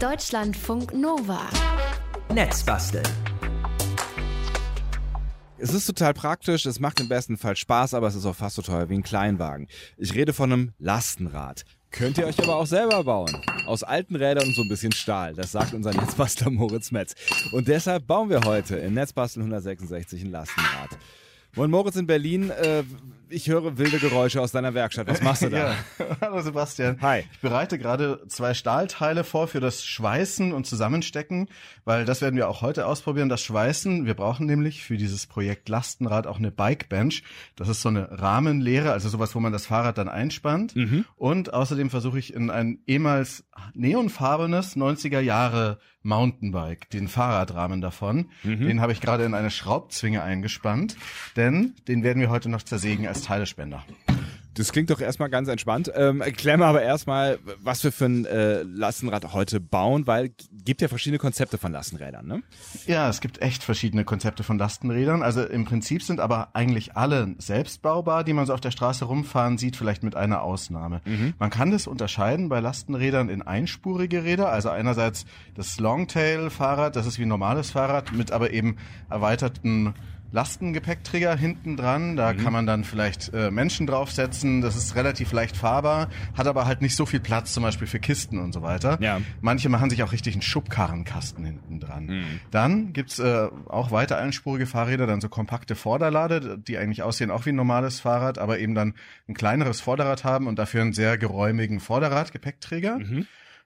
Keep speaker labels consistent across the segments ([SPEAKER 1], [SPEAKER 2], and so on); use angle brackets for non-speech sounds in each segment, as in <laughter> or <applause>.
[SPEAKER 1] Deutschlandfunk Nova.
[SPEAKER 2] Netzbasteln.
[SPEAKER 3] Es ist total praktisch, es macht im besten Fall Spaß, aber es ist auch fast so teuer wie ein Kleinwagen. Ich rede von einem Lastenrad. Könnt ihr euch aber auch selber bauen. Aus alten Rädern und so ein bisschen Stahl. Das sagt unser Netzbastler Moritz Metz. Und deshalb bauen wir heute in Netzbasteln 166 ein Lastenrad. Moin Moritz in Berlin, äh, ich höre wilde Geräusche aus deiner Werkstatt. Was machst du da? <laughs>
[SPEAKER 4] Ja. <laughs> Hallo Sebastian.
[SPEAKER 3] Hi.
[SPEAKER 4] Ich bereite gerade zwei Stahlteile vor für das Schweißen und Zusammenstecken, weil das werden wir auch heute ausprobieren. Das Schweißen, wir brauchen nämlich für dieses Projekt Lastenrad auch eine Bike Bench. Das ist so eine Rahmenlehre, also sowas, wo man das Fahrrad dann einspannt.
[SPEAKER 3] Mhm.
[SPEAKER 4] Und außerdem versuche ich in ein ehemals neonfarbenes 90er Jahre Mountainbike, den Fahrradrahmen davon.
[SPEAKER 3] Mhm.
[SPEAKER 4] Den habe ich gerade in eine Schraubzwinge eingespannt, denn den werden wir heute noch zersägen als Teilespender.
[SPEAKER 3] Das klingt doch erstmal ganz entspannt. Ähm, erklär mal aber erstmal, was wir für ein äh, Lastenrad heute bauen, weil gibt ja verschiedene Konzepte von Lastenrädern, ne?
[SPEAKER 4] Ja, es gibt echt verschiedene Konzepte von Lastenrädern. Also im Prinzip sind aber eigentlich alle selbstbaubar, die man so auf der Straße rumfahren sieht, vielleicht mit einer Ausnahme. Man kann das unterscheiden bei Lastenrädern in einspurige Räder. Also einerseits das Longtail-Fahrrad, das ist wie ein normales Fahrrad, mit aber eben erweiterten Lastengepäckträger hinten dran. Da kann man dann vielleicht äh, Menschen draufsetzen. Das ist relativ leicht fahrbar, hat aber halt nicht so viel Platz, zum Beispiel für Kisten und so weiter.
[SPEAKER 3] Ja.
[SPEAKER 4] Manche machen sich auch richtig einen Schubkarrenkasten hinten dran. Dann gibt's äh, auch weiter einspurige Fahrräder, dann so kompakte Vorderlade, die eigentlich aussehen auch wie ein normales Fahrrad, aber eben dann ein kleineres Vorderrad haben und dafür einen sehr geräumigen Vorderradgepäckträger.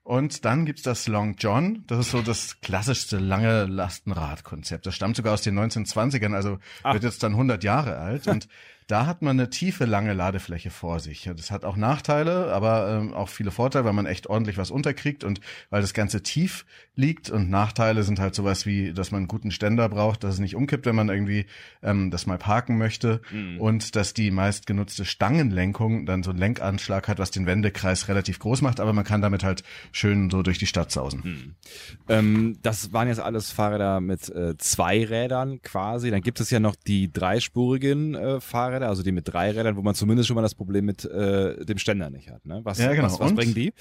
[SPEAKER 4] Und dann gibt's das Long John. Das ist so das klassischste lange Lastenradkonzept. Das stammt sogar aus den 1920ern, also wird jetzt dann 100 Jahre alt. Und <laughs> da hat man eine tiefe, lange Ladefläche vor sich. Das hat auch Nachteile, aber ähm, auch viele Vorteile, weil man echt ordentlich was unterkriegt und weil das Ganze tief liegt. Und Nachteile sind halt sowas wie, dass man einen guten Ständer braucht, dass es nicht umkippt, wenn man irgendwie ähm, das mal parken möchte. Und dass die meist genutzte Stangenlenkung dann so einen Lenkanschlag hat, was den Wendekreis relativ groß macht, aber man kann damit halt schön so durch die Stadt sausen.
[SPEAKER 3] Ähm, das waren jetzt alles Fahrräder mit äh, zwei Rädern quasi. Dann gibt es ja noch die dreispurigen äh, Fahrräder, also die mit drei Rädern, wo man zumindest schon mal das Problem mit äh, dem Ständer nicht hat. Ne? Was,
[SPEAKER 4] Ja, genau.
[SPEAKER 3] was, was bringen die?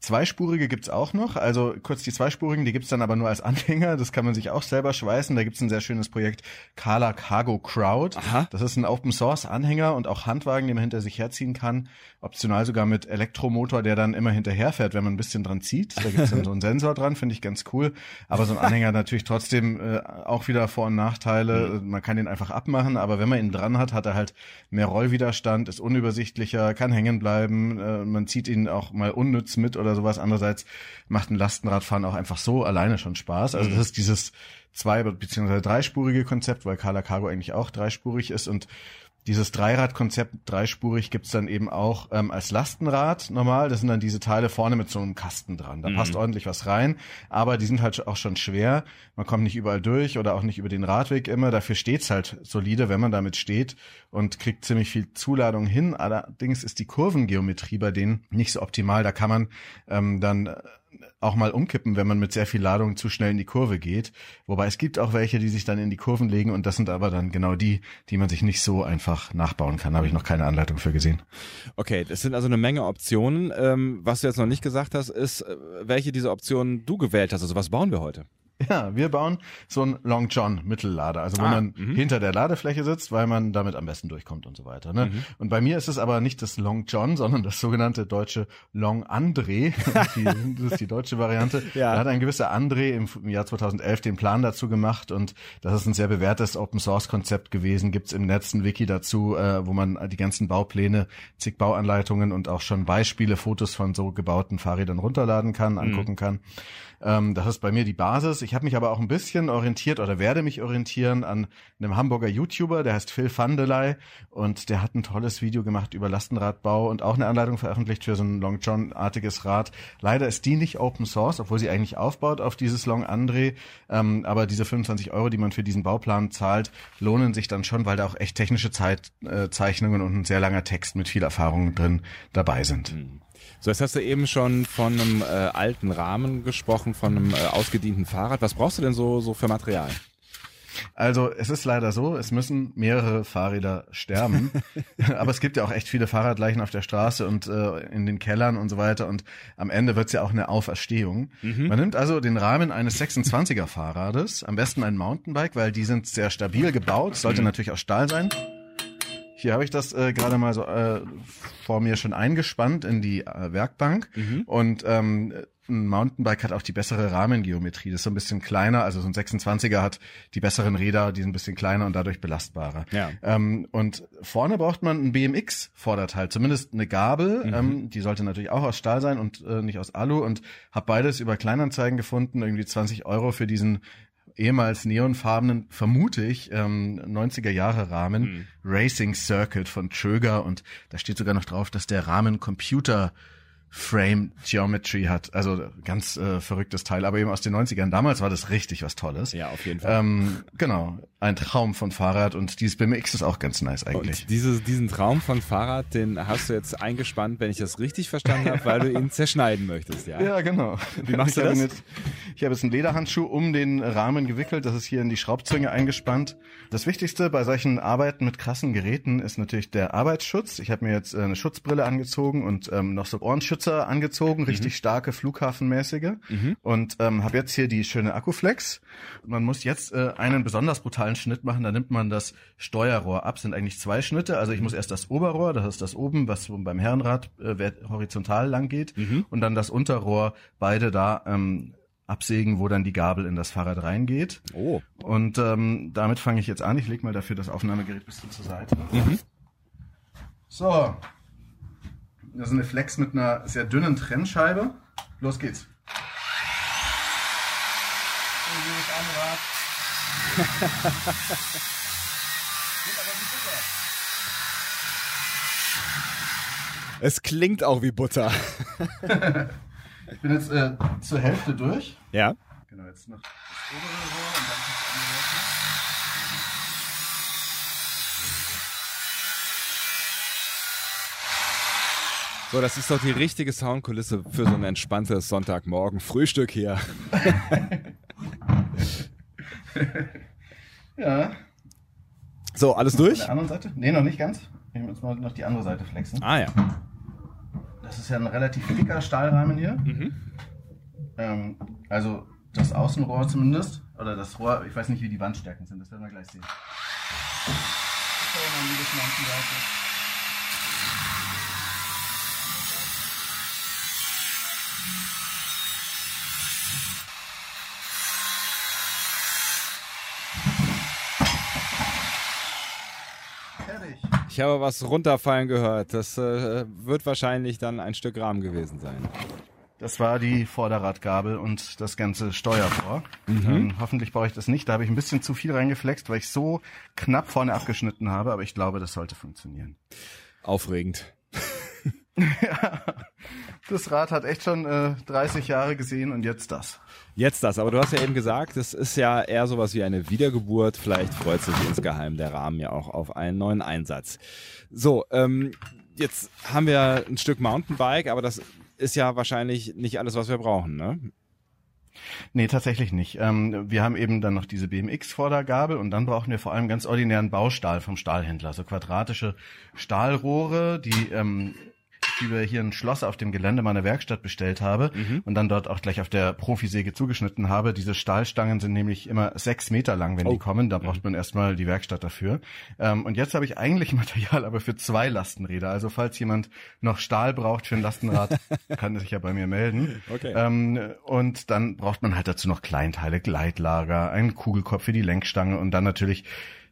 [SPEAKER 4] Zweispurige gibt's auch noch, also kurz die zweispurigen, die gibt's dann aber nur als Anhänger, das kann man sich auch selber schweißen. Da gibt's ein sehr schönes Projekt Kala Cargo Crowd.
[SPEAKER 3] Aha.
[SPEAKER 4] Das ist ein Open Source Anhänger und auch Handwagen, den man hinter sich herziehen kann. Optional sogar mit Elektromotor, der dann immer hinterherfährt, wenn man ein bisschen dran zieht. Da gibt's dann so einen Sensor dran, finde ich ganz cool. Aber so ein Anhänger natürlich trotzdem äh, auch wieder Vor- und Nachteile. Man kann den einfach abmachen, aber wenn man ihn dran hat, hat er halt mehr Rollwiderstand, ist unübersichtlicher, kann hängen bleiben. Äh, man zieht ihn auch mal unnütz mit oder sowas. Andererseits macht ein Lastenradfahren auch einfach so alleine schon Spaß. Also das ist dieses zwei- bzw. dreispurige Konzept, weil Carla Cargo eigentlich auch dreispurig ist und dieses Dreirad-Konzept dreispurig gibt's dann eben auch ähm, als Lastenrad normal. Das sind dann diese Teile vorne mit so einem Kasten dran. Da passt ordentlich was rein, aber die sind halt auch schon schwer. Man kommt nicht überall durch oder auch nicht über den Radweg immer. Dafür steht's halt solide, wenn man damit steht und kriegt ziemlich viel Zuladung hin. Allerdings ist die Kurvengeometrie bei denen nicht so optimal. Da kann man ähm, dann äh, auch mal umkippen, wenn man mit sehr viel Ladung zu schnell in die Kurve geht. Wobei es gibt auch welche, die sich dann in die Kurven legen und das sind aber dann genau die, die man sich nicht so einfach nachbauen kann. Da habe ich noch keine Anleitung für gesehen.
[SPEAKER 3] Okay, das sind also eine Menge Optionen. Ähm, was du jetzt noch nicht gesagt hast, ist, äh, welche dieser Optionen du gewählt hast. Also was bauen wir heute?
[SPEAKER 4] Ja, wir bauen so ein Long John Mittellader, also wo
[SPEAKER 3] Ah,
[SPEAKER 4] man hinter der Ladefläche sitzt, weil man damit am besten durchkommt und so weiter. Ne? Und bei mir ist es aber nicht das Long John, sondern das sogenannte deutsche Long André. <laughs> die, das ist die deutsche Variante. <laughs>
[SPEAKER 3] Ja.
[SPEAKER 4] Da hat ein gewisser André im, im Jahr 2011 den Plan dazu gemacht und das ist ein sehr bewährtes Open Source Konzept gewesen. Gibt's im Netz ein Wiki dazu, äh, wo man die ganzen Baupläne, zig Bauanleitungen und auch schon Beispiele, Fotos von so gebauten Fahrrädern runterladen kann, angucken kann. Ähm, das ist bei mir die Basis. Ich habe mich aber auch ein bisschen orientiert oder werde mich orientieren an einem Hamburger YouTuber, der heißt Phil Vandelay und der hat ein tolles Video gemacht über Lastenradbau und auch eine Anleitung veröffentlicht für so ein Long John-artiges Rad. Leider ist die nicht Open Source, obwohl sie eigentlich aufbaut auf dieses Long André. Ähm, aber diese 25 Euro, die man für diesen Bauplan zahlt, lohnen sich dann schon, weil da auch echt technische Zeit, äh, Zeichnungen und ein sehr langer Text mit viel Erfahrung drin dabei sind.
[SPEAKER 3] So, jetzt hast du eben schon von einem äh, alten Rahmen gesprochen, von einem äh, ausgedienten Fahrrad. Was brauchst du denn so, so für Material?
[SPEAKER 4] Also es ist leider so, es müssen mehrere Fahrräder sterben. <laughs> Aber es gibt ja auch echt viele Fahrradleichen auf der Straße und äh, in den Kellern und so weiter. Und am Ende wird's ja auch eine Auferstehung.
[SPEAKER 3] Mhm.
[SPEAKER 4] Man nimmt also den Rahmen eines 26er Fahrrades, am besten ein Mountainbike, weil die sind sehr stabil gebaut, sollte natürlich aus Stahl sein. Hier habe ich das äh, gerade mal so äh, vor mir schon eingespannt in die äh, Werkbank. Und ähm, ein Mountainbike hat auch die bessere Rahmengeometrie. Das ist so ein bisschen kleiner, also so ein 26er hat die besseren Räder, die sind ein bisschen kleiner und dadurch belastbarer.
[SPEAKER 3] Ja.
[SPEAKER 4] Ähm, und vorne braucht man ein BMX-Vorderteil, zumindest eine Gabel. Ähm, die sollte natürlich auch aus Stahl sein und äh, nicht aus Alu. Und habe beides über Kleinanzeigen gefunden, irgendwie 20 Euro für diesen ehemals neonfarbenen, vermute ich, ähm, 90er Jahre Rahmen, Racing Circuit von Tröger. Und da steht sogar noch drauf, dass der Rahmen Computer Frame Geometry hat. Also ganz äh, verrücktes Teil, aber eben aus den 90ern. Damals war das richtig was Tolles.
[SPEAKER 3] Ja, auf jeden Fall.
[SPEAKER 4] Ähm, genau, ein Traum von Fahrrad und dieses BMX ist auch ganz nice eigentlich.
[SPEAKER 3] Und dieses, diesen Traum von Fahrrad, den hast du jetzt eingespannt, wenn ich das richtig verstanden habe, weil du ihn <laughs> zerschneiden möchtest, ja?
[SPEAKER 4] Ja, genau.
[SPEAKER 3] Wie machst du
[SPEAKER 4] ich habe
[SPEAKER 3] das?
[SPEAKER 4] Jetzt, ich habe jetzt einen Lederhandschuh um den Rahmen gewickelt. Das ist hier in die Schraubzwinge eingespannt. Das Wichtigste bei solchen Arbeiten mit krassen Geräten ist natürlich der Arbeitsschutz. Ich habe mir jetzt äh, eine Schutzbrille angezogen und ähm, noch so Ohrenschützer angezogen, richtig starke Flughafenmäßige. Und ähm, habe jetzt hier die schöne Akkuflex. Man muss jetzt äh, einen besonders brutalen Schnitt machen. Da nimmt man das Steuerrohr ab. Sind eigentlich zwei Schnitte. Also ich muss erst das Oberrohr, das ist das oben, was beim Herrenrad äh, horizontal lang geht, und dann das Unterrohr, beide da ähm, absägen, wo dann die Gabel in das Fahrrad reingeht.
[SPEAKER 3] Oh.
[SPEAKER 4] Und ähm, damit fange ich jetzt an. Ich lege mal dafür das Aufnahmegerät ein bisschen zur Seite. So. Das ist eine Flex mit einer sehr dünnen Trennscheibe. Los geht's.
[SPEAKER 3] Es klingt auch wie Butter. <laughs>
[SPEAKER 4] Ich bin jetzt äh, zur Hälfte durch.
[SPEAKER 3] Ja?
[SPEAKER 4] Genau, jetzt noch das obere Rohr und dann das andere Seite.
[SPEAKER 3] So, das ist doch die richtige Soundkulisse für so ein entspanntes Sonntagmorgen Frühstück hier. <laughs>
[SPEAKER 4] Ja.
[SPEAKER 3] So, alles durch?
[SPEAKER 4] der anderen Seite? Nee, noch nicht ganz. Ich muss mal noch die andere Seite flexen.
[SPEAKER 3] Ah ja.
[SPEAKER 4] Das ist ja ein relativ dicker Stahlrahmen hier. Ähm, also das Außenrohr zumindest. Oder das Rohr, ich weiß nicht, wie die Wandstärken sind, das werden wir gleich sehen. Schauen wir mal, wie das manchen Seite. Fertig.
[SPEAKER 3] Ich habe was runterfallen gehört. Das äh, wird wahrscheinlich dann ein Stück Rahmen gewesen sein.
[SPEAKER 4] Das war die Vorderradgabel und das ganze Steuerrohr. Ähm, hoffentlich brauche ich das nicht. Da habe ich ein bisschen zu viel reingeflext, weil ich so knapp vorne abgeschnitten habe, aber ich glaube, das sollte funktionieren.
[SPEAKER 3] Aufregend. <laughs> <laughs>
[SPEAKER 4] Das Rad hat echt schon äh, 30 Jahre gesehen und jetzt das.
[SPEAKER 3] Jetzt das, aber du hast ja eben gesagt, es ist ja eher sowas wie eine Wiedergeburt. Vielleicht freut sich insgeheim der Rahmen ja auch auf einen neuen Einsatz. So, ähm, jetzt haben wir ein Stück Mountainbike, aber das ist ja wahrscheinlich nicht alles, was wir brauchen, ne?
[SPEAKER 4] Nee, tatsächlich nicht. Ähm, wir haben eben dann noch diese BMX-Vordergabel und dann brauchen wir vor allem ganz ordinären Baustahl vom Stahlhändler. So quadratische Stahlrohre, die ähm, die wir hier ein Schloss auf dem Gelände meiner Werkstatt bestellt habe und dann dort auch gleich auf der Profisäge zugeschnitten habe. Diese Stahlstangen sind nämlich immer sechs Meter lang, wenn
[SPEAKER 3] Oh.
[SPEAKER 4] die kommen. Da braucht man erstmal die Werkstatt dafür. Ähm, und jetzt habe ich eigentlich <laughs> Material aber für zwei Lastenräder. Also falls jemand noch Stahl braucht für ein Lastenrad, <laughs> kann er sich ja bei mir melden.
[SPEAKER 3] Okay.
[SPEAKER 4] Ähm, und dann braucht man halt dazu noch Kleinteile, Gleitlager, einen Kugelkopf für die Lenkstange und dann natürlich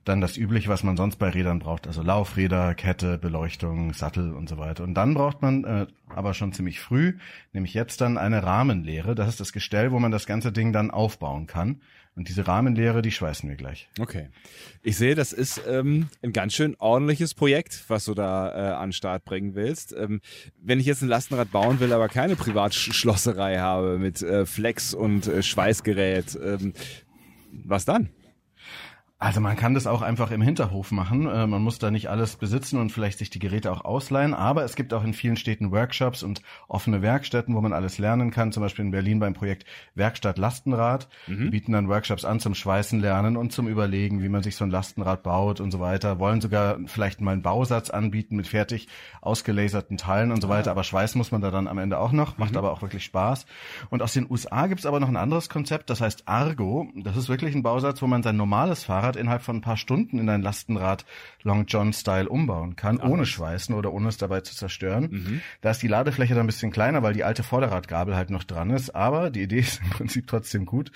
[SPEAKER 4] dann das übliche, was man sonst bei Rädern braucht, also Laufräder, Kette, Beleuchtung, Sattel und so weiter. Und dann braucht man äh, aber schon ziemlich früh, nämlich jetzt dann eine Rahmenlehre. Das ist das Gestell, wo man das ganze Ding dann aufbauen kann. Und diese Rahmenlehre, die schweißen wir gleich.
[SPEAKER 3] Okay. Ich sehe, das ist ähm, ein ganz schön ordentliches Projekt, was du da äh, an Start bringen willst. Ähm, wenn ich jetzt ein Lastenrad bauen will, aber keine Privatschlosserei habe mit äh, Flex und äh, Schweißgerät, ähm, was dann?
[SPEAKER 4] Also man kann das auch einfach im Hinterhof machen. Äh, man muss da nicht alles besitzen und vielleicht sich die Geräte auch ausleihen. Aber es gibt auch in vielen Städten Workshops und offene Werkstätten, wo man alles lernen kann. Zum Beispiel in Berlin beim Projekt Werkstatt Lastenrad. Mhm. Die bieten dann Workshops an zum Schweißen lernen und zum Überlegen, wie man sich so ein Lastenrad baut und so weiter. Wollen sogar vielleicht mal einen Bausatz anbieten mit fertig ausgelaserten Teilen und so weiter. Aber schweißen muss man da dann am Ende auch noch. Macht mhm. aber auch wirklich Spaß. Und aus den USA gibt's aber noch ein anderes Konzept. Das heißt Argo. Das ist wirklich ein Bausatz, wo man sein normales Fahrrad Fahrrad innerhalb von ein paar Stunden in ein Lastenrad Long John Style umbauen kann, Ach, ohne Schweißen oder ohne es dabei zu zerstören. Mhm. Da ist die Ladefläche dann ein bisschen kleiner, weil die alte Vorderradgabel halt noch dran ist, aber die Idee <laughs> ist im Prinzip trotzdem gut.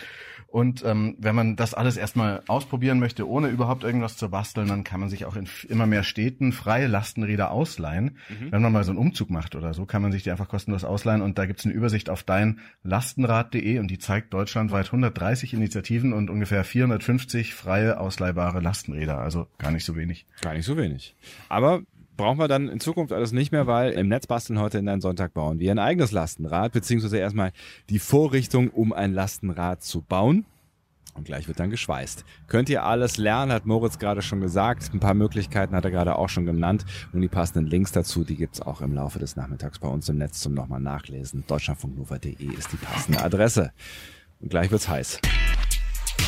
[SPEAKER 4] Und ähm, wenn man das alles erstmal ausprobieren möchte, ohne überhaupt irgendwas zu basteln, dann kann man sich auch in immer mehr Städten freie Lastenräder ausleihen. Mhm. Wenn man mal so einen Umzug macht oder so, kann man sich die einfach kostenlos ausleihen. Und da gibt's eine Übersicht auf deinlastenrad.de und die zeigt deutschlandweit 130 Initiativen und ungefähr 450 freie ausleihbare Lastenräder. Also gar nicht so wenig.
[SPEAKER 3] Gar nicht so wenig. Aber brauchen wir dann in Zukunft alles nicht mehr, weil im Netz basteln heute in einen Sonntag bauen wir ein eigenes Lastenrad, beziehungsweise erstmal die Vorrichtung, um ein Lastenrad zu bauen. Und gleich wird dann geschweißt. Könnt ihr alles lernen, hat Moritz gerade schon gesagt. Ein paar Möglichkeiten hat er gerade auch schon genannt. Und die passenden Links dazu, die gibt's auch im Laufe des Nachmittags bei uns im Netz zum nochmal nachlesen. Deutschlandfunknova.de ist die passende Adresse. Und gleich wird's heiß.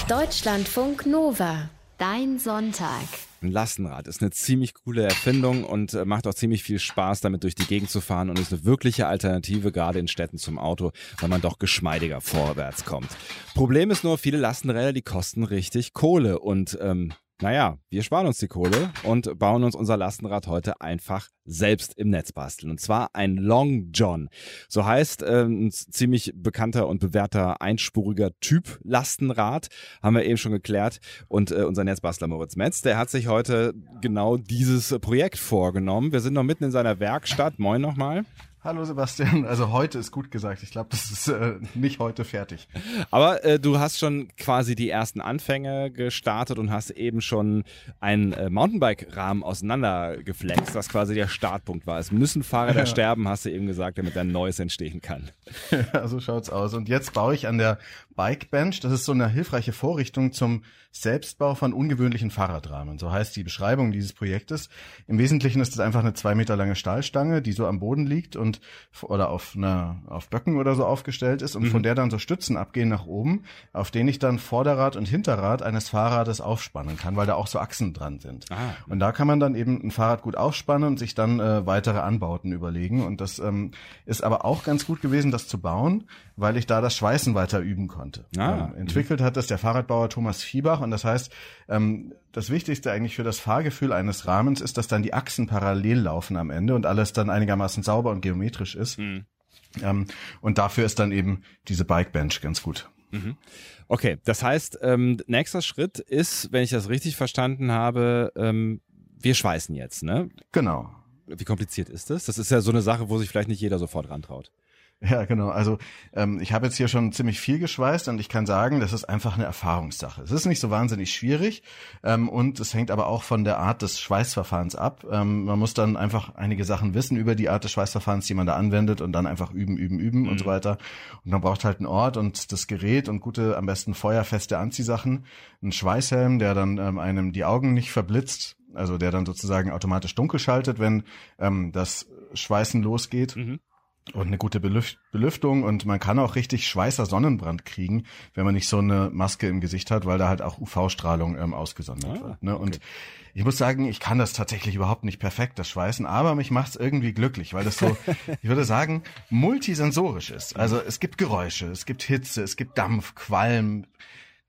[SPEAKER 1] Deutschlandfunk Nova. Dein Sonntag.
[SPEAKER 3] Ein Lastenrad ist eine ziemlich coole Erfindung und äh, macht auch ziemlich viel Spaß, damit durch die Gegend zu fahren und ist eine wirkliche Alternative, gerade in Städten zum Auto, weil man doch geschmeidiger vorwärts kommt. Problem ist nur, viele Lastenräder, die kosten richtig Kohle und ähm, naja, wir sparen uns die Kohle und bauen uns unser Lastenrad heute einfach selbst im Netz basteln. Und zwar ein Long John. So heißt äh, ein ziemlich bekannter und bewährter einspuriger Typ Lastenrad. Haben wir eben schon geklärt. Und äh, unser Netzbastler Moritz Metz, der hat sich heute genau dieses Projekt vorgenommen. Wir sind noch mitten in seiner Werkstatt. Moin nochmal.
[SPEAKER 4] Hallo Sebastian, also heute ist gut gesagt. Ich glaube, das ist äh, nicht heute fertig.
[SPEAKER 3] Aber äh, du hast schon quasi die ersten Anfänge gestartet und hast eben schon einen äh, Mountainbike-Rahmen auseinandergeflext, was quasi der Startpunkt war. Es müssen Fahrräder ja. sterben, hast du eben gesagt, damit ein neues entstehen kann. <laughs>
[SPEAKER 4] Ja, so schaut's aus. Und jetzt baue ich an der Bike Bench. Das ist so eine hilfreiche Vorrichtung zum Selbstbau von ungewöhnlichen Fahrradrahmen. So heißt die Beschreibung dieses Projektes. Im Wesentlichen ist es einfach eine zwei Meter lange Stahlstange, die so am Boden liegt und oder auf einer auf Böcken oder so aufgestellt ist und mhm. von der dann so Stützen abgehen nach oben, auf denen ich dann Vorderrad und Hinterrad eines Fahrrades aufspannen kann, weil da auch so Achsen dran sind. Ah. Und da kann man dann eben ein Fahrrad gut aufspannen und sich dann äh, weitere Anbauten überlegen. Und das ähm, ist aber auch ganz gut gewesen, das zu bauen, weil ich da das Schweißen weiter üben konnte. Ah. Ähm, entwickelt hat das der Fahrradbauer Thomas Viebach und das heißt, ähm, das Wichtigste eigentlich für das Fahrgefühl eines Rahmens ist, dass dann die Achsen parallel laufen am Ende und alles dann einigermaßen sauber und geometrisch ist. Mhm. Ähm, und dafür ist dann eben diese Bike Bench ganz gut.
[SPEAKER 3] Mhm. Okay, das heißt, ähm, nächster Schritt ist, wenn ich das richtig verstanden habe, ähm, wir schweißen jetzt, ne?
[SPEAKER 4] Genau.
[SPEAKER 3] Wie kompliziert ist das? Das ist ja so eine Sache, wo sich vielleicht nicht jeder sofort rantraut.
[SPEAKER 4] Ja, genau. Also ähm, ich habe jetzt hier schon ziemlich viel geschweißt und ich kann sagen, das ist einfach eine Erfahrungssache. Es ist nicht so wahnsinnig schwierig ähm, und es hängt aber auch von der Art des Schweißverfahrens ab. Ähm, man muss dann einfach einige Sachen wissen über die Art des Schweißverfahrens, die man da anwendet und dann einfach üben, üben, üben mhm. und so mhm. weiter. Und man braucht halt einen Ort und das Gerät und gute, am besten feuerfeste Anziehsachen, einen Schweißhelm, der dann ähm, einem die Augen nicht verblitzt, also der dann sozusagen automatisch dunkel schaltet, wenn ähm, das Schweißen losgeht. Mhm und eine gute Belüft Belüftung und man kann auch richtig Schweißer Sonnenbrand kriegen, wenn man nicht so eine Maske im Gesicht hat, weil da halt auch UV-Strahlung ähm, ausgesondert ah, wird. Ne? Und okay. ich muss sagen, ich kann das tatsächlich überhaupt nicht perfekt, das Schweißen, aber mich macht's irgendwie glücklich, weil das so, <laughs> ich würde sagen, multisensorisch ist. Also es gibt Geräusche, es gibt Hitze, es gibt Dampf, Qualm,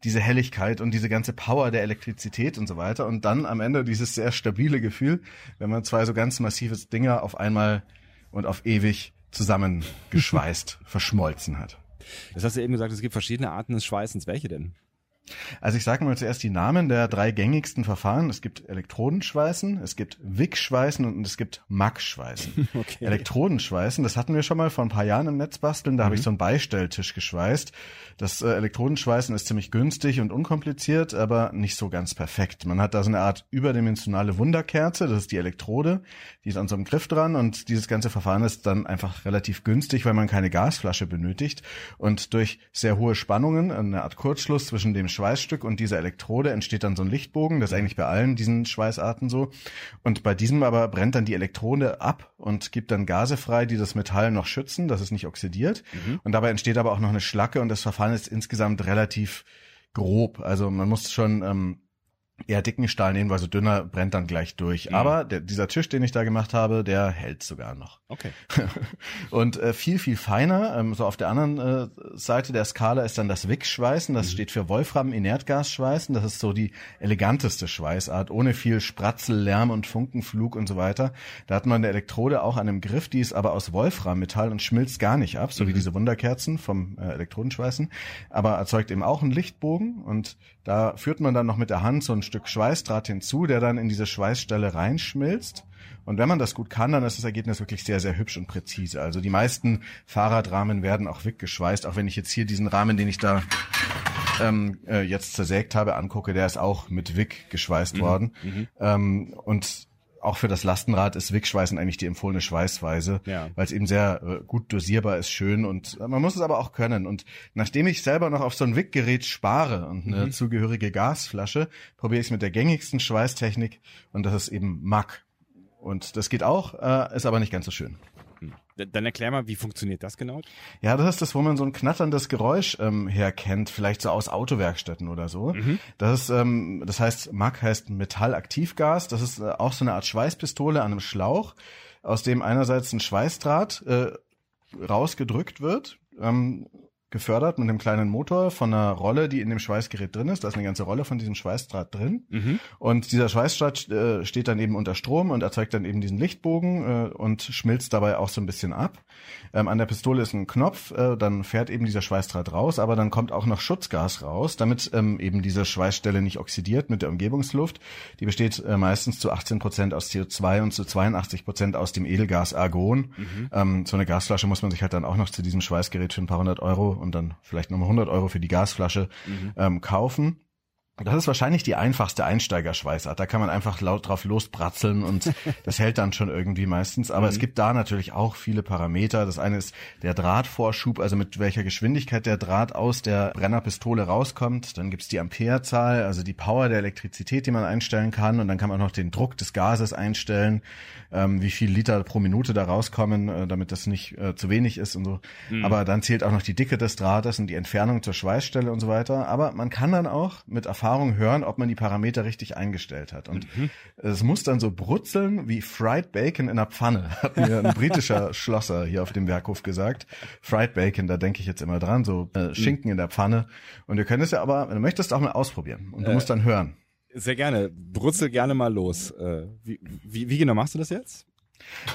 [SPEAKER 4] diese Helligkeit und diese ganze Power der Elektrizität und so weiter und dann am Ende dieses sehr stabile Gefühl, wenn man zwei so ganz massive Dinger auf einmal und auf ewig zusammengeschweißt, <laughs> verschmolzen hat.
[SPEAKER 3] Das hast du eben gesagt, es gibt verschiedene Arten des Schweißens. Welche denn?
[SPEAKER 4] Also ich sage mal zuerst die Namen der drei gängigsten Verfahren. Es gibt Elektrodenschweißen, es gibt Wick-Schweißen und es gibt Mack-Schweißen. <laughs> Okay. Elektrodenschweißen, das hatten wir schon mal vor ein paar Jahren im Netz basteln. Da mhm. habe ich so einen Beistelltisch geschweißt. Das äh, Elektrodenschweißen ist ziemlich günstig und unkompliziert, aber nicht so ganz perfekt. Man hat da so eine Art überdimensionale Wunderkerze, das ist die Elektrode, die ist an so einem Griff dran und dieses ganze Verfahren ist dann einfach relativ günstig, weil man keine Gasflasche benötigt und durch sehr hohe Spannungen, eine Art Kurzschluss zwischen dem Schweißstück und dieser Elektrode entsteht dann so ein Lichtbogen. Das ist eigentlich bei allen diesen Schweißarten so. Und bei diesem aber brennt dann die Elektrode ab und gibt dann Gase frei, die das Metall noch schützen, dass es nicht oxidiert. Und dabei entsteht aber auch noch eine Schlacke und das Verfahren ist insgesamt relativ grob. Also man muss schon ähm, eher dicken Stahl nehmen, weil so dünner brennt dann gleich durch.
[SPEAKER 3] Mhm.
[SPEAKER 4] Aber der, dieser Tisch, den ich da gemacht habe, der hält sogar noch.
[SPEAKER 3] Okay. <laughs>
[SPEAKER 4] Und äh, viel, viel feiner, ähm, so auf der anderen äh, Seite der Skala ist dann das Wick-Schweißen. Das steht für Wolfram-Inertgas-Schweißen. Das ist so die eleganteste Schweißart, ohne viel Spratzel, Lärm und Funkenflug und so weiter. Da hat man eine Elektrode auch an einem Griff, die ist aber aus Wolframmetall und schmilzt gar nicht ab, so wie diese Wunderkerzen vom äh, Elektrodenschweißen, aber erzeugt eben auch einen Lichtbogen und da führt man dann noch mit der Hand so ein Stück Schweißdraht hinzu, der dann in diese Schweißstelle reinschmilzt. Und wenn man das gut kann, dann ist das Ergebnis wirklich sehr, sehr hübsch und präzise. Also die meisten Fahrradrahmen werden auch weggeschweißt, auch wenn ich jetzt hier diesen Rahmen, den ich da ähm, äh, jetzt zersägt habe, angucke, der ist auch mit Wick geschweißt worden. Ähm, und auch für das Lastenrad ist Wick-Schweißen eigentlich die empfohlene Schweißweise,
[SPEAKER 3] Ja.
[SPEAKER 4] weil es eben sehr äh, gut dosierbar ist, schön und äh, man muss es aber auch können. Und nachdem ich selber noch auf so ein Wick-Gerät spare und eine zugehörige Gasflasche, probiere ich es mit der gängigsten Schweißtechnik und das ist eben Mack. Und das geht auch, äh, ist aber nicht ganz so schön.
[SPEAKER 3] Dann erklär mal, wie funktioniert das genau?
[SPEAKER 4] Ja, das ist das, wo man so ein knatterndes Geräusch ähm, herkennt, vielleicht so aus Autowerkstätten oder so. Das ist, ähm, das heißt, MAG heißt Metallaktivgas. Das ist äh, auch so eine Art Schweißpistole an einem Schlauch, aus dem einerseits ein Schweißdraht äh, rausgedrückt wird. Ähm, gefördert mit einem kleinen Motor von einer Rolle, die in dem Schweißgerät drin ist. Da ist eine ganze Rolle von diesem Schweißdraht drin. Und dieser Schweißdraht äh, steht dann eben unter Strom und erzeugt dann eben diesen Lichtbogen äh, und schmilzt dabei auch so ein bisschen ab. Ähm, an der Pistole ist ein Knopf, äh, dann fährt eben dieser Schweißdraht raus, aber dann kommt auch noch Schutzgas raus, damit ähm, eben diese Schweißstelle nicht oxidiert mit der Umgebungsluft. Die besteht äh, meistens zu 18 Prozent aus CO2 und zu 82 Prozent aus dem Edelgas Argon. Ähm, so eine Gasflasche muss man sich halt dann auch noch zu diesem Schweißgerät für ein paar hundert Euro und dann vielleicht nochmal 100 Euro für die Gasflasche ähm, kaufen. Das ist wahrscheinlich die einfachste Einsteigerschweißart. Da kann man einfach laut drauf losbratzeln und <laughs> das hält dann schon irgendwie meistens. Aber es gibt da natürlich auch viele Parameter. Das eine ist der Drahtvorschub, also mit welcher Geschwindigkeit der Draht aus der Brennerpistole rauskommt. Dann gibt's die Amperezahl, also die Power der Elektrizität, die man einstellen kann. Und dann kann man auch noch den Druck des Gases einstellen, ähm, wie viel Liter pro Minute da rauskommen, äh, damit das nicht äh, zu wenig ist und so. Aber dann zählt auch noch die Dicke des Drahtes und die Entfernung zur Schweißstelle und so weiter. Aber man kann dann auch mit Erfahrung hören, ob man die Parameter richtig eingestellt hat. Und es muss dann so brutzeln wie Fried Bacon in der Pfanne, hat mir ein britischer <laughs> Schlosser hier auf dem Werkhof gesagt. Fried Bacon, da denke ich jetzt immer dran, so äh, Schinken in der Pfanne. Und wir können es ja aber, wenn du möchtest, auch mal ausprobieren. Und du musst dann hören.
[SPEAKER 3] Sehr gerne. Brutzel gerne mal los. Äh, wie, wie, wie genau machst du das jetzt?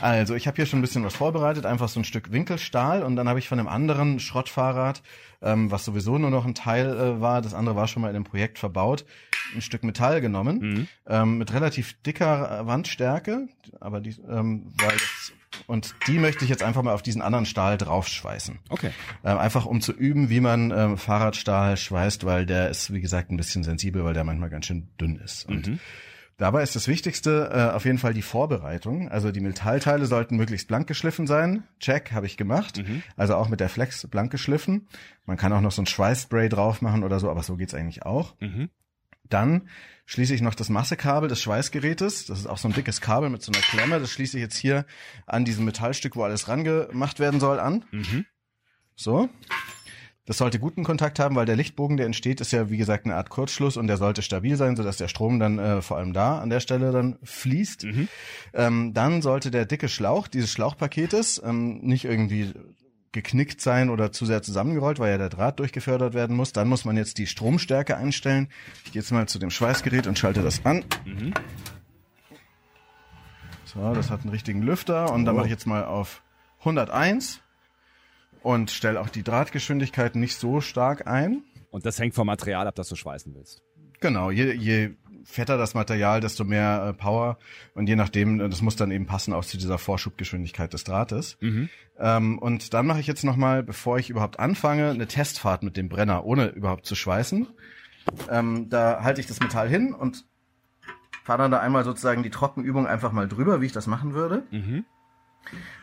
[SPEAKER 4] Also, ich habe hier schon ein bisschen was vorbereitet, einfach so ein Stück Winkelstahl und dann habe ich von einem anderen Schrottfahrrad, ähm, was sowieso nur noch ein Teil äh, war, das andere war schon mal in dem Projekt verbaut, ein Stück Metall genommen, ähm, mit relativ dicker äh, Wandstärke, aber die, ähm, weil das, und die möchte ich jetzt einfach mal auf diesen anderen Stahl draufschweißen.
[SPEAKER 3] Okay.
[SPEAKER 4] Ähm, einfach um zu üben, wie man ähm, Fahrradstahl schweißt, weil der ist, wie gesagt, ein bisschen sensibel, weil der manchmal ganz schön dünn ist. Und dabei ist das Wichtigste äh, auf jeden Fall die Vorbereitung. Also die Metallteile sollten möglichst blank geschliffen sein. Check, habe ich gemacht. Also auch mit der Flex blank geschliffen. Man kann auch noch so ein Schweißspray drauf machen oder so, aber so geht's eigentlich auch. Dann schließe ich noch das Massekabel des Schweißgerätes. Das ist auch so ein dickes Kabel mit so einer Klemme. Das schließe ich jetzt hier an diesem Metallstück, wo alles rangemacht werden soll, an. So. Das sollte guten Kontakt haben, weil der Lichtbogen, der entsteht, ist ja wie gesagt eine Art Kurzschluss und der sollte stabil sein, sodass der Strom dann äh, vor allem da an der Stelle dann fließt. Ähm, dann sollte der dicke Schlauch dieses Schlauchpaketes ähm, nicht irgendwie geknickt sein oder zu sehr zusammengerollt, weil ja der Draht durchgefördert werden muss. Dann muss man jetzt die Stromstärke einstellen. Ich gehe jetzt mal zu dem Schweißgerät und schalte das an. So, das hat einen richtigen Lüfter und dann mache ich jetzt mal auf 101 und stelle auch die Drahtgeschwindigkeit nicht so stark ein.
[SPEAKER 3] Und das hängt vom Material ab, das du schweißen willst.
[SPEAKER 4] Genau, je, je fetter das Material, desto mehr äh, Power und je nachdem, äh, das muss dann eben passen auch zu dieser Vorschubgeschwindigkeit des Drahtes. Ähm, und dann mache ich jetzt nochmal, bevor ich überhaupt anfange, eine Testfahrt mit dem Brenner, ohne überhaupt zu schweißen. Ähm, da halte ich das Metall hin und fahre dann da einmal sozusagen die Trockenübung einfach mal drüber, wie ich das machen würde.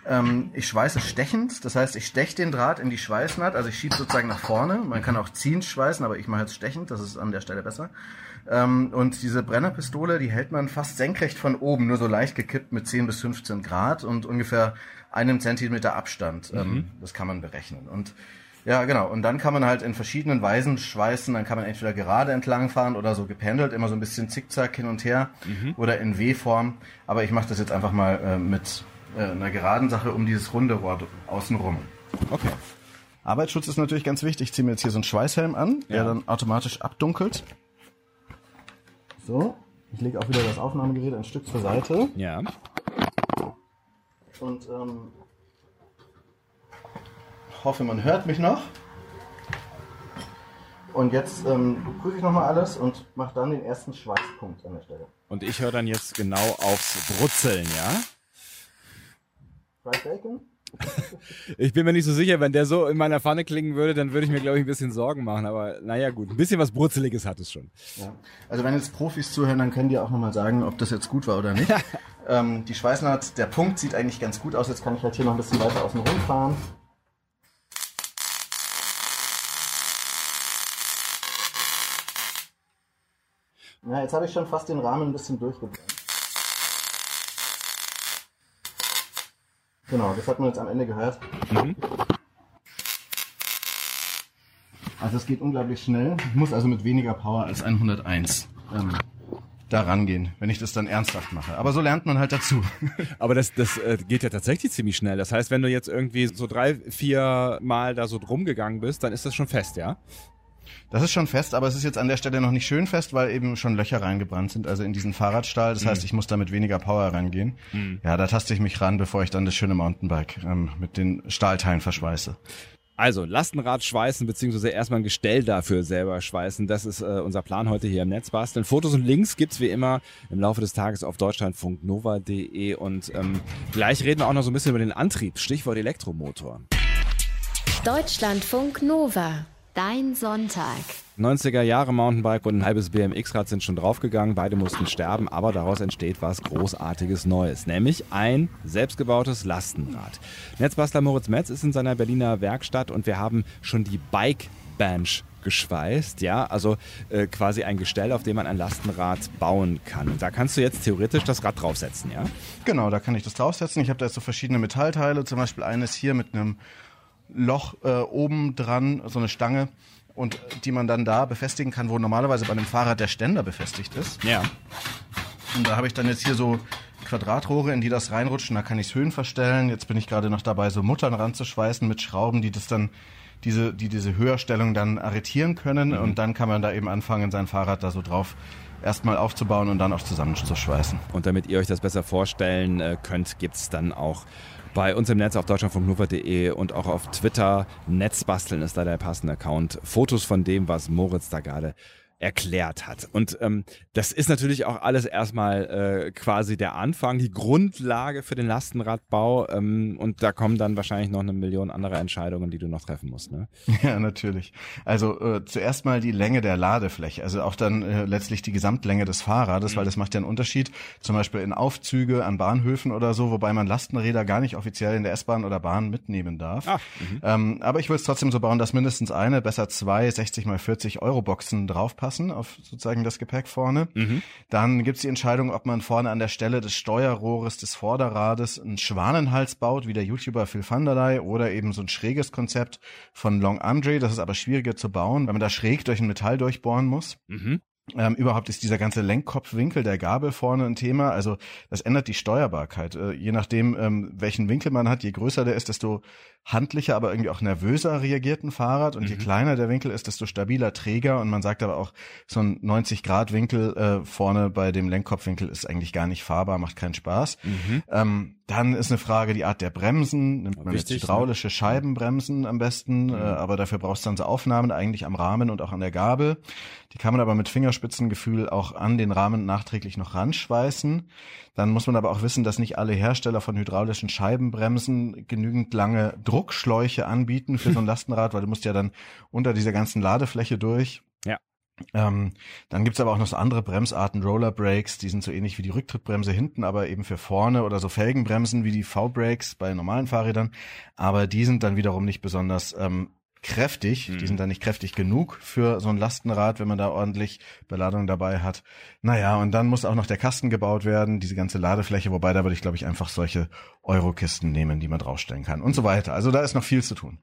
[SPEAKER 4] Ähm, ich schweiße stechend, das heißt, ich steche den Draht in die Schweißnaht, also ich schiebe sozusagen nach vorne. Man kann auch ziehend schweißen, aber ich mache jetzt stechend, das ist an der Stelle besser. Ähm, und diese Brennerpistole, die hält man fast senkrecht von oben, nur so leicht gekippt mit 10 bis 15 Grad und ungefähr einem Zentimeter Abstand. Ähm, das kann man berechnen. Und ja, genau. Und dann kann man halt in verschiedenen Weisen schweißen. Dann kann man entweder gerade entlang fahren oder so gependelt, immer so ein bisschen zickzack hin und her oder in W-Form. Aber ich mache das jetzt einfach mal äh, mit äh, einer geraden Sache um dieses runde Rohr außenrum.
[SPEAKER 3] Okay.
[SPEAKER 4] Arbeitsschutz ist natürlich ganz wichtig. Ich ziehe mir jetzt hier so einen Schweißhelm an, der
[SPEAKER 3] Ja.
[SPEAKER 4] dann automatisch abdunkelt. So, ich lege auch wieder das Aufnahmegerät ein Stück zur Seite.
[SPEAKER 3] Ja.
[SPEAKER 4] Und ähm, hoffe, man hört mich noch. Und jetzt ähm, prüfe ich nochmal alles und mache dann den ersten Schweißpunkt an der Stelle.
[SPEAKER 3] Und ich höre dann jetzt genau aufs Brutzeln, ja?
[SPEAKER 4] Fried Bacon?
[SPEAKER 3] Ich bin mir nicht so sicher, wenn der so in meiner Pfanne klingen würde, dann würde ich mir, glaube ich, ein bisschen Sorgen machen. Aber naja, gut, ein bisschen was Brutzeliges hat es schon.
[SPEAKER 4] Ja. Also wenn jetzt Profis zuhören, dann können die auch nochmal sagen, ob das jetzt gut war oder nicht. <laughs> ähm, die Schweißnaht, der Punkt sieht eigentlich ganz gut aus. Jetzt kann ich halt hier noch ein bisschen weiter außen rum fahren. Ja, jetzt habe ich schon fast den Rahmen ein bisschen durchgebrannt. Genau, das hat man jetzt am Ende gehört. Also es geht unglaublich schnell. Ich muss also mit weniger Power als 101 ähm, da rangehen, wenn ich das dann ernsthaft mache. Aber so lernt man halt dazu. <laughs>
[SPEAKER 3] Aber das, das äh, geht ja tatsächlich ziemlich schnell. Das heißt, wenn du jetzt irgendwie so drei, vier Mal da so drum gegangen bist, dann ist das schon fest, ja?
[SPEAKER 4] Das ist schon fest, aber es ist jetzt an der Stelle noch nicht schön fest, weil eben schon Löcher reingebrannt sind, also in diesen Fahrradstahl. Das heißt, ich muss da mit weniger Power rangehen. Ja, da taste ich mich ran, bevor ich dann das schöne Mountainbike ähm, mit den Stahlteilen verschweiße.
[SPEAKER 3] Also, Lastenrad schweißen, beziehungsweise erstmal ein Gestell dafür selber schweißen. Das ist äh, unser Plan heute hier im Netz basteln. Fotos und Links gibt's wie immer im Laufe des Tages auf deutschlandfunknova.de und ähm, gleich reden wir auch noch so ein bisschen über den Antrieb. Stichwort Elektromotor.
[SPEAKER 1] Deutschlandfunk Nova. Dein Sonntag.
[SPEAKER 3] 90er Jahre Mountainbike und ein halbes BMX-Rad sind schon draufgegangen. Beide mussten sterben, aber daraus entsteht was Großartiges Neues, nämlich ein selbstgebautes Lastenrad. Netzbastler Moritz Metz ist in seiner Berliner Werkstatt und wir haben schon die Bike Bench geschweißt, ja, also äh, quasi ein Gestell, auf dem man ein Lastenrad bauen kann. Und da kannst du jetzt theoretisch das Rad draufsetzen, ja?
[SPEAKER 4] Genau, da kann ich das draufsetzen. Ich habe da jetzt so verschiedene Metallteile, zum Beispiel eines hier mit einem Loch äh, oben dran, so eine Stange, und die man dann da befestigen kann, wo normalerweise bei einem Fahrrad der Ständer befestigt ist.
[SPEAKER 3] Ja.
[SPEAKER 4] Und da habe ich dann jetzt hier so Quadratrohre, in die das reinrutschen, da kann ich es Höhen verstellen. Jetzt bin ich gerade noch dabei, so Muttern ranzuschweißen mit Schrauben, die das dann, diese, die diese Höherstellung dann arretieren können. Und dann kann man da eben anfangen, sein Fahrrad da so drauf erstmal aufzubauen und dann auch zusammenzuschweißen.
[SPEAKER 3] Und damit ihr euch das besser vorstellen äh, könnt, gibt's dann auch bei uns im Netz auf deutschlandfunknova.de und auch auf Twitter, Netzbasteln ist da der passende Account, Fotos von dem, was Moritz da gerade erklärt hat. Und ähm, das ist natürlich auch alles erstmal äh, quasi der Anfang, die Grundlage für den Lastenradbau. Ähm, und da kommen dann wahrscheinlich noch eine Million andere Entscheidungen, die du noch treffen musst. Ne? <laughs>
[SPEAKER 4] Ja, natürlich. Also äh, zuerst mal die Länge der Ladefläche, also auch dann äh, letztlich die Gesamtlänge des Fahrrades, weil das macht ja einen Unterschied, zum Beispiel in Aufzüge an Bahnhöfen oder so, wobei man Lastenräder gar nicht offiziell in der S-Bahn oder Bahn mitnehmen darf.
[SPEAKER 3] Ah,
[SPEAKER 4] ähm, aber ich will es trotzdem so bauen, dass mindestens eine, besser zwei 60 mal 40 Euro Boxen draufpassen auf sozusagen das Gepäck vorne. Dann gibt's die Entscheidung, ob man vorne an der Stelle des Steuerrohres des Vorderrades einen Schwanenhals baut, wie der YouTuber Phil van der Ley, oder eben so ein schräges Konzept von Long Andre. Das ist aber schwieriger zu bauen, weil man da schräg durch ein Metall durchbohren muss. Ähm, überhaupt ist dieser ganze Lenkkopfwinkel der Gabel vorne ein Thema. Also das ändert die Steuerbarkeit. Äh, je nachdem, ähm, welchen Winkel man hat, je größer der ist, desto handlicher, aber irgendwie auch nervöser reagiert ein Fahrrad. Und je kleiner der Winkel ist, desto stabiler Träger. Und man sagt aber auch, so ein 90-Grad-Winkel äh, vorne bei dem Lenkkopfwinkel ist eigentlich gar nicht fahrbar, macht keinen Spaß. Ähm, dann ist eine Frage die Art der Bremsen. Nimmt man
[SPEAKER 3] Wichtig,
[SPEAKER 4] jetzt hydraulische Scheibenbremsen am besten, äh, aber dafür brauchst du dann so Aufnahmen eigentlich am Rahmen und auch an der Gabel. Die kann man aber mit Fingerspitzengefühl auch an den Rahmen nachträglich noch ranschweißen. Dann muss man aber auch wissen, dass nicht alle Hersteller von hydraulischen Scheibenbremsen genügend lange Druckschläuche anbieten für so ein <laughs> Lastenrad, weil du musst ja dann unter dieser ganzen Ladefläche durch. Ähm, dann gibt's aber auch noch so andere Bremsarten, Roller Brakes, die sind so ähnlich wie die Rücktrittbremse hinten, aber eben für vorne oder so Felgenbremsen wie die V-Brakes bei normalen Fahrrädern. Aber die sind dann wiederum nicht besonders ähm, kräftig.
[SPEAKER 3] Mhm.
[SPEAKER 4] Die sind dann nicht kräftig genug für so ein Lastenrad, wenn man da ordentlich Beladung dabei hat. Naja, und dann muss auch noch der Kasten gebaut werden, diese ganze Ladefläche, wobei da würde ich, glaube ich, einfach solche Eurokisten nehmen, die man draufstellen kann und so weiter. Also da ist noch viel zu tun.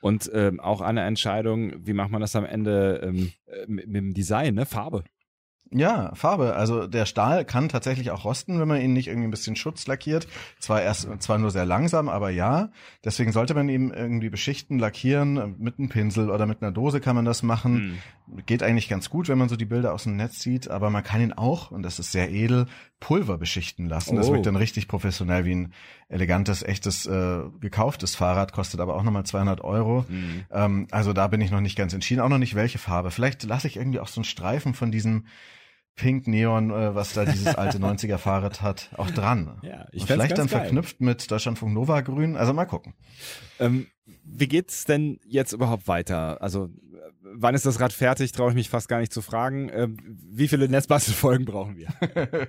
[SPEAKER 3] Und ähm, auch eine Entscheidung, wie macht man das am Ende ähm, äh, mit, mit dem Design, ne? Farbe.
[SPEAKER 4] Ja, Farbe. Also der Stahl kann tatsächlich auch rosten, wenn man ihn nicht irgendwie ein bisschen Schutz lackiert. Zwar erst, zwar nur sehr langsam, aber ja. Deswegen sollte man ihn irgendwie beschichten, lackieren. Mit einem Pinsel oder mit einer Dose kann man das machen. Geht eigentlich ganz gut, wenn man so die Bilder aus dem Netz sieht. Aber man kann ihn auch, und das ist sehr edel, Pulver beschichten lassen. Das
[SPEAKER 3] Oh.
[SPEAKER 4] wirkt dann richtig professionell wie ein elegantes, echtes, äh, gekauftes Fahrrad. Kostet aber auch nochmal 200 Euro. Ähm, also da bin ich noch nicht ganz entschieden. Auch noch nicht welche Farbe. Vielleicht lasse ich irgendwie auch so einen Streifen von diesem Pink Neon, äh, was da dieses alte 90er Fahrrad hat, auch dran. <laughs>
[SPEAKER 3] Ja, ich
[SPEAKER 4] Und vielleicht dann
[SPEAKER 3] geil.
[SPEAKER 4] verknüpft mit Deutschlandfunk Nova Grün. Also mal gucken.
[SPEAKER 3] Ähm, wie geht's denn jetzt überhaupt weiter? Also, wann ist das Rad fertig? Traue ich mich fast gar nicht zu fragen. Ähm, wie viele Netzbastelfolgen brauchen wir? <laughs>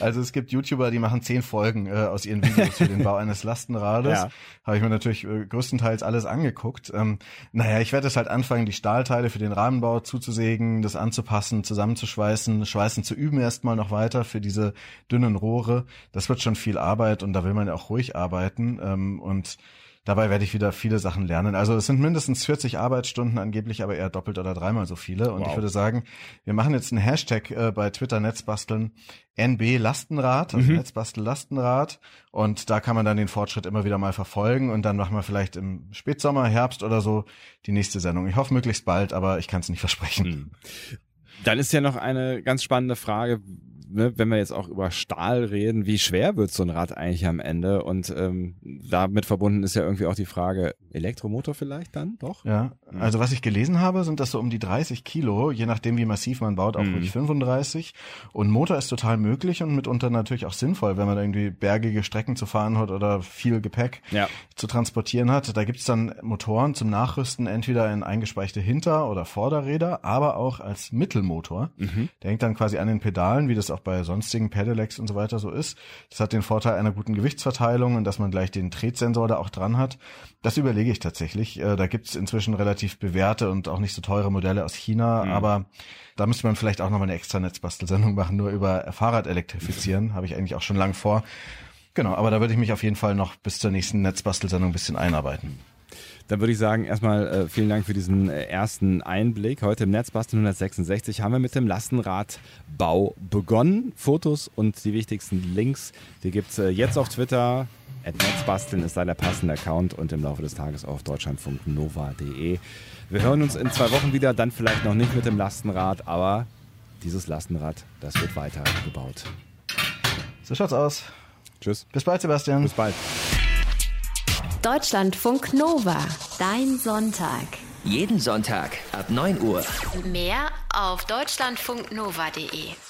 [SPEAKER 4] Also es gibt YouTuber, die machen zehn Folgen äh, aus ihren Videos für den Bau eines Lastenrades.
[SPEAKER 3] Ja.
[SPEAKER 4] Habe ich mir natürlich äh, größtenteils alles angeguckt. Ähm, naja, ich werde jetzt halt anfangen, die Stahlteile für den Rahmenbau zuzusägen, das anzupassen, zusammenzuschweißen, schweißen zu üben erstmal noch weiter für diese dünnen Rohre. Das wird schon viel Arbeit und da will man ja auch ruhig arbeiten. Ähm, und Dabei werde ich wieder viele Sachen lernen. Also es sind mindestens 40 Arbeitsstunden, angeblich aber eher doppelt oder dreimal so viele. Und
[SPEAKER 3] Wow.
[SPEAKER 4] ich würde sagen, wir machen jetzt einen Hashtag äh, bei Twitter Netzbasteln NB Lastenrad, also Netzbastel Lastenrad. Und da kann man dann den Fortschritt immer wieder mal verfolgen. Und dann machen wir vielleicht im Spätsommer, Herbst oder so die nächste Sendung. Ich hoffe möglichst bald, aber ich kann es nicht versprechen.
[SPEAKER 3] Hm. Dann ist ja noch eine ganz spannende Frage, ne, wenn wir jetzt auch über Stahl reden, wie schwer wird so ein Rad eigentlich am Ende? Und ähm, damit verbunden ist ja irgendwie auch die Frage, Elektromotor vielleicht dann doch?
[SPEAKER 4] Ja, also was ich gelesen habe, sind das so um die 30 Kilo, je nachdem wie massiv man baut, auch
[SPEAKER 3] Mhm.
[SPEAKER 4] ruhig 35. Und Motor ist total möglich und mitunter natürlich auch sinnvoll, wenn man irgendwie bergige Strecken zu fahren hat oder viel Gepäck
[SPEAKER 3] Ja.
[SPEAKER 4] zu transportieren hat. Da gibt's dann Motoren zum Nachrüsten, entweder in eingespeichte Hinter- oder Vorderräder, aber auch als Mittelmotor. Der hängt dann quasi an den Pedalen, wie das auch bei sonstigen Pedelecs und so weiter so ist. Das hat den Vorteil einer guten Gewichtsverteilung und dass man gleich den Tretsensor da auch dran hat. Das überlege ich tatsächlich. Äh, Da gibt's inzwischen relativ bewährte und auch nicht so teure Modelle aus China, aber da müsste man vielleicht auch nochmal eine extra Netzbastelsendung machen, nur über Fahrrad elektrifizieren. Habe ich eigentlich auch schon lang vor. Genau, aber da würde ich mich auf jeden Fall noch bis zur nächsten Netzbastelsendung ein bisschen einarbeiten.
[SPEAKER 3] Dann würde ich sagen, erstmal äh, vielen Dank für diesen äh, ersten Einblick. Heute im Netzbastel 166 haben wir mit dem Lastenradbau begonnen. Fotos und die wichtigsten Links, die gibt's äh, jetzt auf Twitter. Netzbasteln ist da der passende Account und im Laufe des Tages auf deutschlandfunknova.de. Wir hören uns in zwei Wochen wieder, dann vielleicht noch nicht mit dem Lastenrad, aber dieses Lastenrad, das wird weiter gebaut.
[SPEAKER 4] So schaut's aus.
[SPEAKER 3] Tschüss,
[SPEAKER 4] Bis bald, Sebastian.
[SPEAKER 3] bis bald.
[SPEAKER 1] Deutschlandfunk Nova. Dein Sonntag.
[SPEAKER 2] Jeden Sonntag ab 9 Uhr.
[SPEAKER 1] Mehr auf deutschlandfunknova.de.